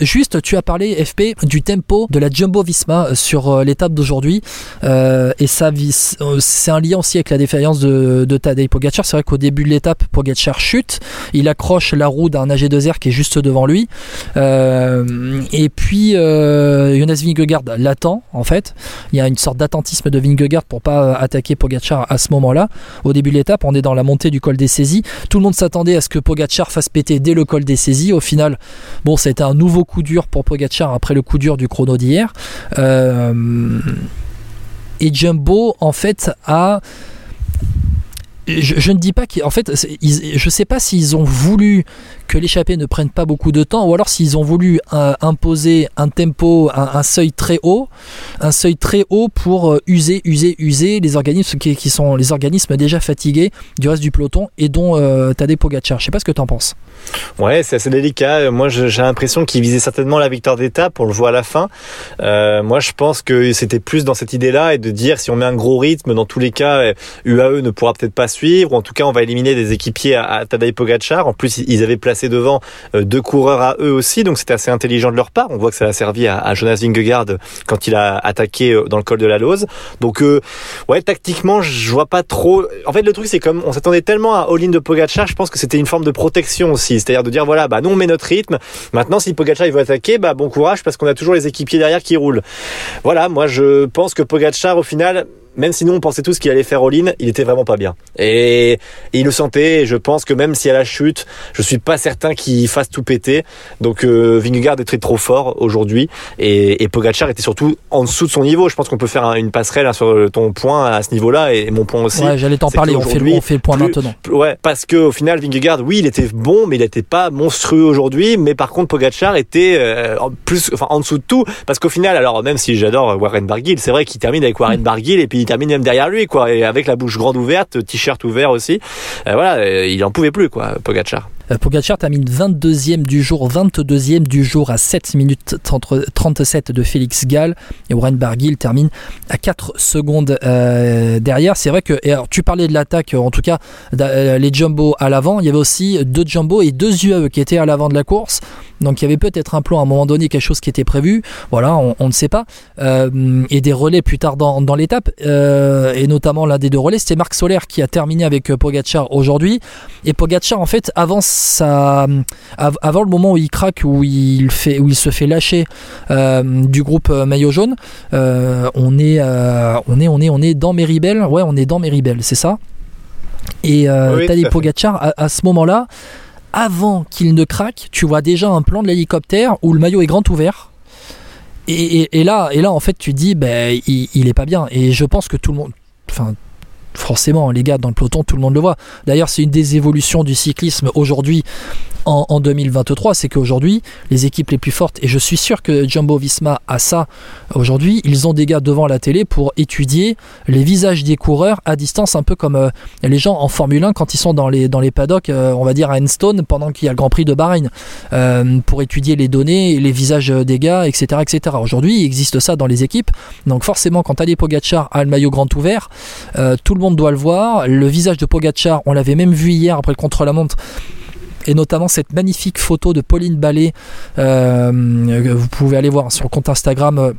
Juste, tu as parlé, FP, du tempo de la Jumbo Visma sur l'étape d'aujourd'hui. et ça, c'est un lien aussi avec la défaillance de, de Tadej Pogacar. C'est vrai qu'au début de l'étape, Pogacar chute. Il accroche la roue d'un AG2R qui est juste devant lui. et puis, Jonas Vingegaard l'attend, en fait. Il y a une sorte d'attentisme de Vingegaard pour pas attaquer Pogacar à ce moment-là. Au début de l'étape, on est dans la montée du col des saisies. Tout le monde s'attendait à ce que Pogacar fasse péter dès le col des saisies. Au final, bon, c'était un nouveau coup dur pour Pogacar après le coup dur du chrono d'hier. Euh, et Jumbo, en fait, a je, ne dis pas qu'en fait, je ne sais pas s'ils ont voulu que l'échappée ne prenne pas beaucoup de temps, ou alors s'ils ont voulu euh, imposer un tempo, un, seuil très haut, un seuil très haut pour euh, user, user, user les organismes qui, sont les organismes déjà fatigués du reste du peloton et dont euh, Tadej Pogacar. Je sais pas ce que tu en penses. Ouais, c'est assez délicat. Moi, j'ai l'impression qu'il visait certainement la victoire d'étape. On le voit à la fin. Euh, moi, je pense que c'était plus dans cette idée-là et de dire si on met un gros rythme, dans tous les cas, UAE ne pourra peut-être pas suivre. Ou en tout cas, on va éliminer des équipiers à, à Tadej Pogacar. En plus, ils avaient placé devant euh, deux coureurs à eux aussi, donc c'était assez intelligent de leur part. On voit que ça a servi à, Jonas Vingegaard quand il a attaqué euh, dans le col de la Lose. Donc euh, ouais, tactiquement, je vois pas trop. En fait, le truc c'est comme on s'attendait tellement à all-in de Pogacar, je pense que c'était une forme de protection aussi, c'est-à-dire de dire voilà, bah nous on met notre rythme. Maintenant, si Pogacar il veut attaquer, bah bon courage parce qu'on a toujours les équipiers derrière qui roulent. Voilà, moi je pense que Pogacar au final même si nous on pensait tous qu'il allait faire all-in, il était vraiment pas bien. Et, il le sentait. Et je pense que même si à la chute, je suis pas certain qu'il fasse tout péter. Donc euh, Vingegaard est très trop fort aujourd'hui et, et Pogacar était surtout en dessous de son niveau. Je pense qu'on peut faire une passerelle hein, sur ton point à ce niveau-là et, mon point aussi. Ouais, j'allais t'en parler. On fait, le, on fait le point maintenant. Ouais, parce que au final Vingegaard, oui, il était bon, mais il n'était pas monstrueux aujourd'hui. Mais par contre, Pogacar était euh, plus, enfin en dessous de tout. Parce qu'au final, alors même si j'adore Warren Barguil, c'est vrai qu'il termine avec Warren Barguil et puis même derrière lui, quoi, et avec la bouche grande ouverte, t-shirt ouvert aussi. Euh, voilà, euh, il en pouvait plus, quoi, Pogacar. Euh, Pogacar termine 22e du jour, 22e du jour à 7 minutes 37 de Félix Gall et Warren Barguil termine à 4 secondes derrière. C'est vrai que, alors, tu parlais de l'attaque, en tout cas les jumbo à l'avant, il y avait aussi deux jumbo et deux UAE qui étaient à l'avant de la course. Donc il y avait peut-être un plan à un moment donné, quelque chose qui était prévu. Voilà, on, ne sait pas. Euh, et des relais plus tard dans, l'étape. Euh, et notamment l'un des deux relais, c'était Marc Solaire qui a terminé avec euh, Pogacar aujourd'hui. Et Pogacar, en fait, avant, le moment où il craque, où il, fait, où il se fait lâcher du groupe maillot jaune, on, est, on, est, on, est, on est dans Meribel. Ouais, on est dans Meribel, c'est ça. Et oui, Pogacar, à ce moment-là, avant qu'il ne craque, tu vois déjà un plan de l'hélicoptère où le maillot est grand ouvert. Et, là, et là, en fait, tu dis, ben, il, il, est pas bien. Et je pense que tout le monde, enfin, forcément, les gars, dans le peloton, tout le monde le voit. D'ailleurs, c'est une des évolutions du cyclisme aujourd'hui en, 2023, c'est qu'aujourd'hui, les équipes les plus fortes, et je suis sûr que Jumbo Visma a ça aujourd'hui, ils ont des gars devant la télé pour étudier les visages des coureurs à distance, un peu comme euh, les gens en Formule 1 quand ils sont dans les, dans paddocks, euh, on va dire à Enstone, pendant qu'il y a le Grand Prix de Bahreïn, euh, pour étudier les données, les visages des gars, etc. etc. Aujourd'hui, il existe ça dans les équipes, donc forcément, quand Ali Pogacar a le maillot grand ouvert, tout le monde doit le voir. Le visage de Pogacar, on l'avait même vu hier après le contre-la-montre et notamment cette magnifique photo de Pauline Ballet. Euh, vous pouvez aller voir sur le compte Instagram. Euh,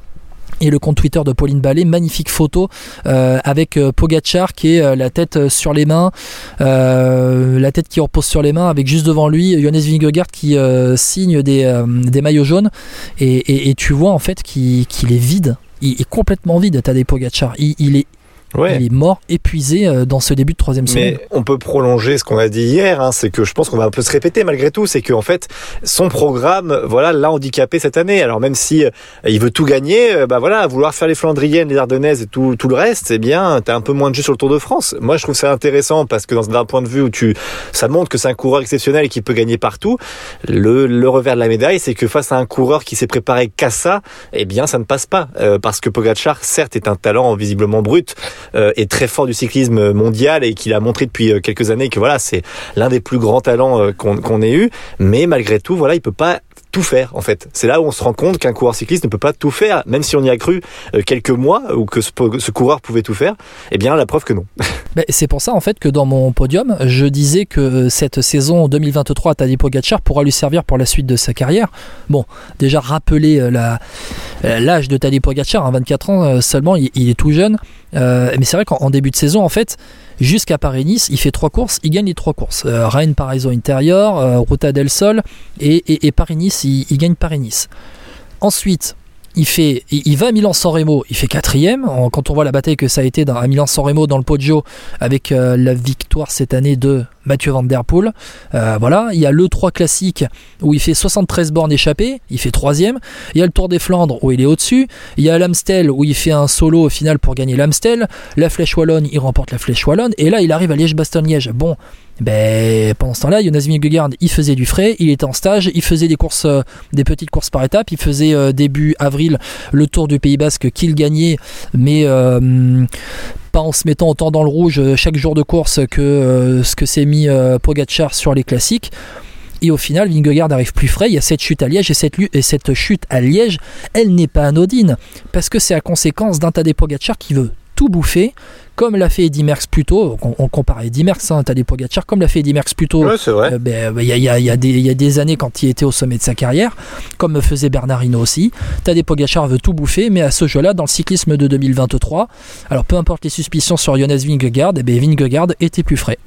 et le compte Twitter de Pauline Ballet, magnifique photo euh, avec Pogachar qui est la tête sur les mains, la tête qui repose sur les mains, avec juste devant lui Johannes Vingegaard qui signe des, maillots jaunes. Et, tu vois en fait qu'il est vide, il est complètement vide, Tadej Pogacar. Il, il est il est mort, épuisé euh, dans ce début de troisième semaine. Mais on peut prolonger ce qu'on a dit hier, hein, c'est que je pense qu'on va un peu se répéter malgré tout, c'est qu'en fait son programme, voilà, l'a handicapé cette année. Alors même si euh, il veut tout gagner, euh, bah voilà, vouloir faire les Flandriennes, les Ardennaises et tout, tout le reste, eh bien, t'as un peu moins de jeu sur le Tour de France. Moi, je trouve ça intéressant parce que d'un point de vue où tu, ça montre que c'est un coureur exceptionnel et qui peut gagner partout. Le, le revers de la médaille, c'est que face à un coureur qui s'est préparé qu'à ça, eh bien, ça ne passe pas parce que Pogacar, certes, est un talent visiblement brut euh, est très fort du cyclisme mondial et qu'il a montré depuis euh, quelques années que voilà c'est l'un des plus grands talents euh, qu'on ait eu mais malgré tout voilà il peut pas tout faire en fait. C'est là où on se rend compte qu'un coureur cycliste ne peut pas tout faire, même si on y a cru quelques mois ou que ce, coureur pouvait tout faire. Eh bien, la preuve que non. C'est pour ça en fait que dans mon podium, je disais que cette saison 2023 à Tadej Pogacar pourra lui servir pour la suite de sa carrière. Bon, déjà rappeler l'âge de Tadej Pogacar, hein, 24 ans seulement, il, est tout jeune. Euh, mais c'est vrai qu'en début de saison, en fait, jusqu'à Paris-Nice, il fait trois courses, il gagne les trois courses. Euh, Rennes, Paraiso intérieur, euh, Ruta del Sol et, et, Paris-Nice, il, gagne Paris-Nice. Ensuite, il, fait, il va à Milan-San Remo, il fait quatrième. Quand on voit la bataille que ça a été dans, à Milan-San Remo dans le Poggio avec euh, la victoire cette année de Mathieu Van Der Poel. Euh, voilà, il y a le 3 classique où il fait 73 bornes échappées, il fait troisième. Il y a le Tour des Flandres où il est au-dessus. Il y a l'Amstel où il fait un solo au final pour gagner l'Amstel. La Flèche Wallonne, il remporte la Flèche Wallonne. Et là, il arrive à Liège-Bastogne-Liège. Bon, ben, pendant ce temps-là, Jonas Vingegaard, il faisait du frais, il était en stage, il faisait des courses, euh, des petites courses par étapes, il faisait euh, début avril le Tour du Pays Basque qu'il gagnait, mais pas en se mettant autant dans le rouge chaque jour de course que euh, ce que s'est mis euh, Pogacar sur les classiques. Et au final, Vingegaard arrive plus frais. Il y a cette chute à Liège et cette, et cette chute à Liège, elle n'est pas anodine parce que c'est à conséquence d'un Tadej Pogacar qui veut tout bouffer, comme l'a fait Eddy Merckx plus tôt, on, on compare Eddy Merckx, hein, Tadej Pogacar, comme l'a fait Eddy Merckx plus tôt, ouais, euh, ben, il y, a, y, a, y, a y, a, des années quand il était au sommet de sa carrière, comme faisait Bernard Hinault aussi. Tadej Pogacar veut tout bouffer, mais à ce jeu-là, dans le cyclisme de 2023, alors peu importe les suspicions sur Jonas Vingegaard, eh ben Vingegaard était plus frais.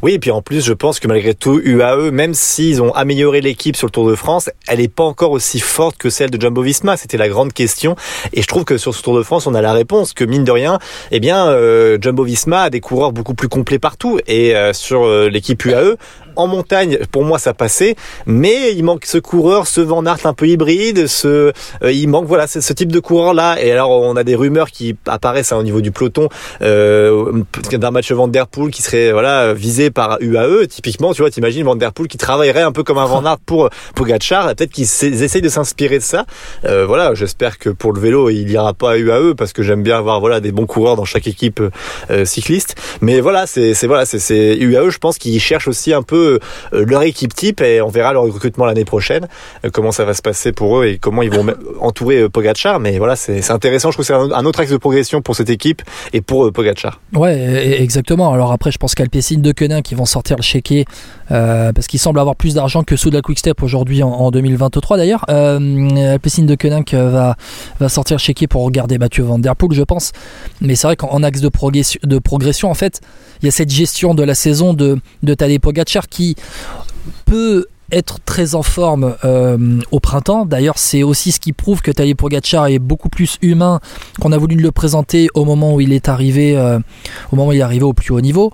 Oui, et puis en plus, je pense que malgré tout, UAE, même s'ils ont amélioré l'équipe sur le Tour de France, elle n'est pas encore aussi forte que celle de Jumbo-Visma. C'était la grande question. Et je trouve que sur ce Tour de France, on a la réponse que mine de rien, eh bien, euh, Jumbo-Visma a des coureurs beaucoup plus complets partout. Et euh, sur euh, l'équipe UAE, en montagne, pour moi, ça passait, mais il manque ce coureur, ce Van Aert un peu hybride, ce, euh, il manque voilà ce, type de coureur là. Et alors, on a des rumeurs qui apparaissent hein, au niveau du peloton euh, d'un match Van Der Poel qui serait voilà visé par UAE. Typiquement, tu vois, t'imagines Van Der Poel qui travaillerait un peu comme un Van Aert pour Pogacar. Peut-être qu'ils essayent de s'inspirer de ça. Euh, voilà, j'espère que pour le vélo, il ira pas à UAE parce que j'aime bien avoir voilà des bons coureurs dans chaque équipe euh, cycliste. Mais voilà, c'est voilà, c'est UAE. Je pense qu'ils cherchent aussi un peu leur équipe type et on verra leur recrutement l'année prochaine, comment ça va se passer pour eux et comment ils vont entourer Pogachar. Mais voilà, c'est intéressant. Je trouve que c'est un autre axe de progression pour cette équipe et pour Pogachar. Ouais, exactement. Alors après, je pense qu'Alpecin de Quenin qui vont sortir le chéquier euh, parce qu'il semble avoir plus d'argent que Souda Quickstep aujourd'hui en, en, 2023 d'ailleurs. Euh, Alpecin de Quenin va, va sortir le chéquier pour regarder Mathieu Van Der Poel, je pense. Mais c'est vrai qu'en axe de progression, de progression, en fait, il y a cette gestion de la saison de, de Tadej Pogacar qui peut être très en forme euh, au printemps. D'ailleurs, c'est aussi ce qui prouve que Tadej Pogacar est beaucoup plus humain qu'on a voulu le présenter au moment où il est arrivé, euh, au moment où il est au plus haut niveau.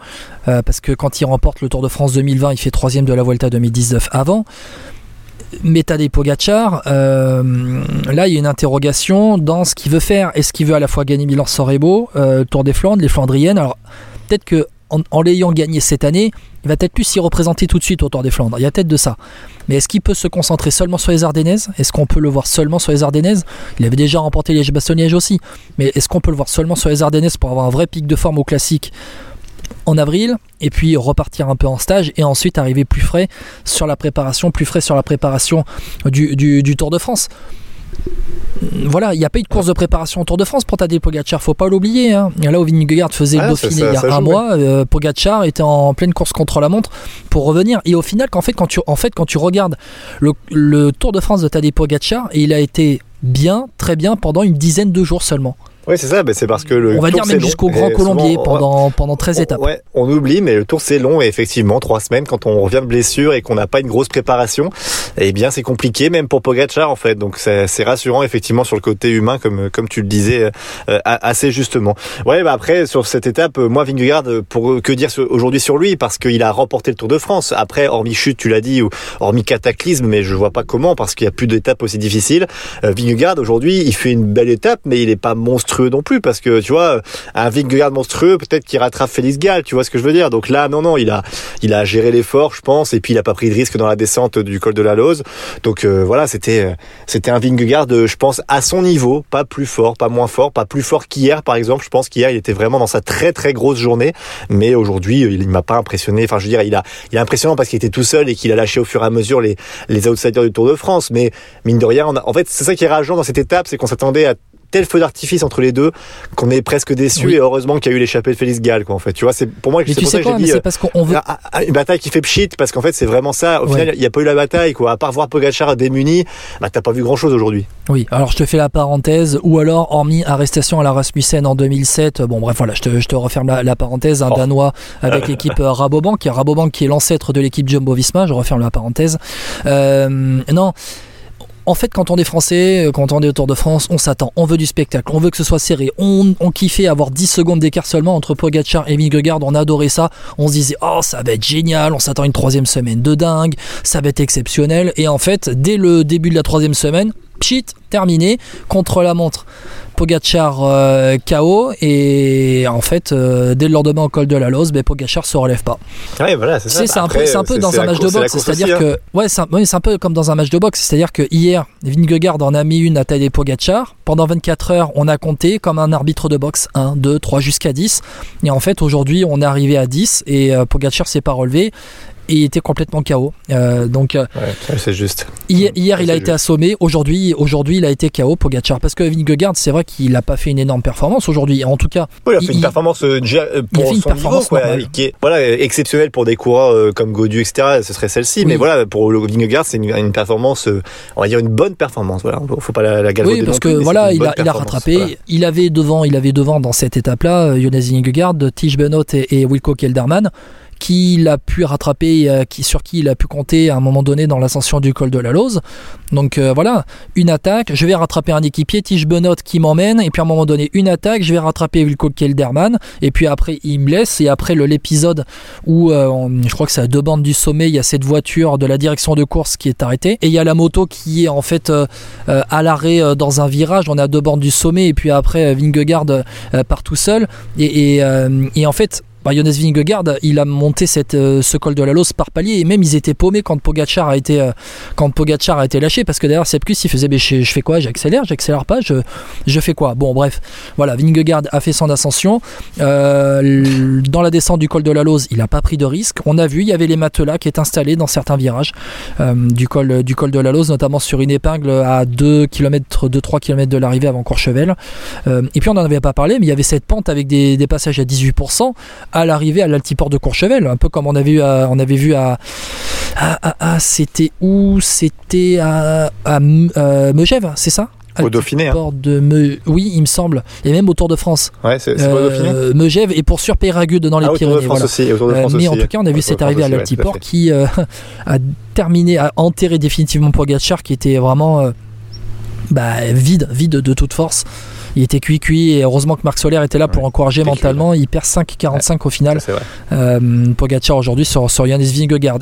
Euh, parce que quand il remporte le Tour de France 2020, il fait troisième de la Vuelta 2019 avant. Mais Tadej Pogacar, là il y a une interrogation dans ce qu'il veut faire. Est-ce qu'il veut à la fois gagner Milan-San Remo, Tour des Flandres, les Flandriennes? Alors peut-être que en, l'ayant gagné cette année, il va peut-être plus s'y représenter tout de suite au Tour des Flandres. Il y a peut-être de ça. Mais est-ce qu'il peut se concentrer seulement sur les Ardennaises? Est-ce qu'on peut le voir seulement sur les Ardennaises? Il avait déjà remporté les Bastogne-Liège aussi. Mais est-ce qu'on peut le voir seulement sur les Ardennaises pour avoir un vrai pic de forme au classique en avril et puis repartir un peu en stage et ensuite arriver plus frais sur la préparation, plus frais sur la préparation du Tour de France? Voilà, il n'y a pas eu de course de préparation au Tour de France pour Tadej Pogacar, faut pas l'oublier. Hein. Là où Vingegaard faisait ah, le Dauphiné il y a un mois, euh, Pogacar était en pleine course contre la montre pour revenir. Et au final, qu'en fait, quand tu, en fait, quand tu regardes le, le Tour de France de Tadej Pogacar, il a été bien, très bien pendant une dizaine de jours seulement. Oui, c'est ça, c'est parce que le On va tour, dire même jusqu'au Grand Colombier souvent, pendant, pendant 13 étapes. Ouais, on oublie, mais le tour c'est long et effectivement, trois semaines quand on revient de blessure et qu'on n'a pas une grosse préparation, eh bien c'est compliqué même pour Pogacar en fait. Donc c'est rassurant effectivement sur le côté humain comme comme tu le disais euh, assez justement. Ouais, bah après sur cette étape, moi Vingegaard, pour que dire aujourd'hui sur lui? Parce qu'il a remporté le Tour de France. Après, hormis chute, tu l'as dit, ou hormis cataclysme, mais je vois pas comment parce qu'il y a plus d'étapes aussi difficiles. Euh, Vingegaard aujourd'hui, il fait une belle étape, mais il est pas monstrueux non plus parce que tu vois un Vingegaard monstrueux peut-être qu'il rattrape Félix Gall tu vois ce que je veux dire. Donc là non non il a il a géré l'effort je pense et puis il a pas pris de risque dans la descente du col de la Lose. Donc euh, voilà c'était euh, c'était un Vingegaard je pense à son niveau pas plus fort pas moins fort pas plus fort qu'hier par exemple. Je pense qu'hier il était vraiment dans sa très très grosse journée. Mais aujourd'hui il, il m'a pas impressionné. Enfin je veux dire il a il est impressionnant parce qu'il était tout seul et qu'il a lâché au fur et à mesure les les outsiders du Tour de France. Mais mine de rien en fait c'est ça qui est rageant dans cette étape c'est qu'on s'attendait à tel feu d'artifice entre les deux qu'on est presque déçu oui. et heureusement qu'il y a eu l'échappée de Félix Gall quoi en fait. Tu vois c'est pour moi mais c'est sais quoi mais dit, c'est parce qu'on veut ah, ah, une bataille qui fait pchit parce qu'en fait c'est vraiment ça. Au ouais. final il n'y a pas eu la bataille quoi. À part voir Pogacar démuni bah t'as pas vu grand chose aujourd'hui. Oui alors je te fais la parenthèse. Ou alors hormis arrestation à la Rasmussen en 2007 bon bref voilà je te, je te referme la, la parenthèse. Un oh. danois avec l'équipe Rabobank. Rabobank qui est l'ancêtre de l'équipe Jumbo Visma je referme la parenthèse. Euh, non en fait, quand on est français, euh, quand on est au Tour de France, on s'attend, on veut du spectacle, on veut que ce soit serré. On, on kiffait avoir 10 secondes d'écart seulement entre Pogacar et Vingegaard, on adorait ça. On se disait, oh, ça va être génial, on s'attend une troisième semaine de dingue, ça va être exceptionnel. Et en fait, dès le début de la troisième semaine, pchit, terminé, contre la montre. Pogachar euh, KO et en fait euh, dès le lendemain au col de la Lose ben, Pogachar se relève pas. Ouais, voilà, c'est c'est un peu, un peu dans un match de boxe c'est à dire que ouais c'est un, ouais, un, peu comme dans un match de boxe c'est à dire que hier Vingegaard en a mis une à tailler Pogachar pendant 24 heures on a compté comme un arbitre de boxe 1, 2, 3 jusqu'à 10 et en fait aujourd'hui on est arrivé à 10 et euh, Pogachar s'est pas relevé et il était complètement KO. Euh, donc, ouais, c'est juste. Hier, hier il a été assommé. Aujourd'hui, aujourd'hui, il a été KO Pogacar parce que Vingegaard, c'est vrai qu'il n'a pas fait une énorme performance aujourd'hui. En tout cas, oui, il a fait il, une performance euh, pour son niveau, quoi, qui est voilà exceptionnelle pour des coureurs euh, comme Godu, etc. Ce serait celle-ci, oui. mais voilà pour le Vingegaard, c'est une, une, performance, euh, on va dire une bonne performance. Voilà, faut pas la, la galvauder Oui, parce que voilà, il a, il a rattrapé. Voilà. Il avait devant, il avait devant dans cette étape-là, Jonas Vingegaard, Tige Benoît et, et Wilco Kelderman qui a pu rattraper, euh, qui, sur qui il a pu compter à un moment donné dans l'ascension du col de la Lose. Donc euh, voilà, une attaque, je vais rattraper un équipier, Tige Benot qui m'emmène, et puis à un moment donné, une attaque, je vais rattraper Wilco Kelderman, et puis après il me laisse, et après l'épisode où euh, je crois que c'est à deux bandes du sommet, il y a cette voiture de la direction de course qui est arrêtée, et il y a la moto qui est en fait à l'arrêt dans un virage, on est à deux bandes du sommet, et puis après Vingegaard part tout seul, et, et en fait bah, Jonas Vingegaard, il a monté cette, euh, ce col de la Lose par palier et même ils étaient paumés quand Pogachar a été, euh, quand Pogachar a été lâché parce que d'ailleurs c'est plus il faisait je, fais quoi? J'accélère, j'accélère pas, je, je fais quoi? Bon bref, voilà, Vingegaard a fait son ascension. Euh, dans la descente du col de la Lose, il n'a pas pris de risque. On a vu, il y avait les matelas qui étaient installés dans certains virages du, col, du col de la Lose, notamment sur une épingle à 2 km, 2-3 km de l'arrivée avant Courchevel. Et puis on n'en avait pas parlé, mais il y avait cette pente avec des passages à 18% à l'arrivée à l'altiport de Courchevel, un peu comme on avait vu à, on avait vu à, à, à, à c'était où? C'était à, à euh, Megève, c'est ça? Au Dauphiné. Hein. De Me... Oui, il me semble. Et même au Tour de France. Ouais, c'est euh, au Dauphiné? Megève et pour Surpéragude dans les ah, Pyrénées. Au Tour de France voilà. aussi. Au Tour de France euh, mais aussi. en tout cas, on a vu cette arrivée à l'altiport ouais, qui euh, a terminé, a enterré définitivement Pogacar, qui était vraiment bah, vide, vide de toute force il était cuit cuit et heureusement que Marc Soler était là pour ouais, encourager mentalement. il perd 5,45 ouais, au final. Euh, Pogacar aujourd'hui sur, sur Yannis Vingegaard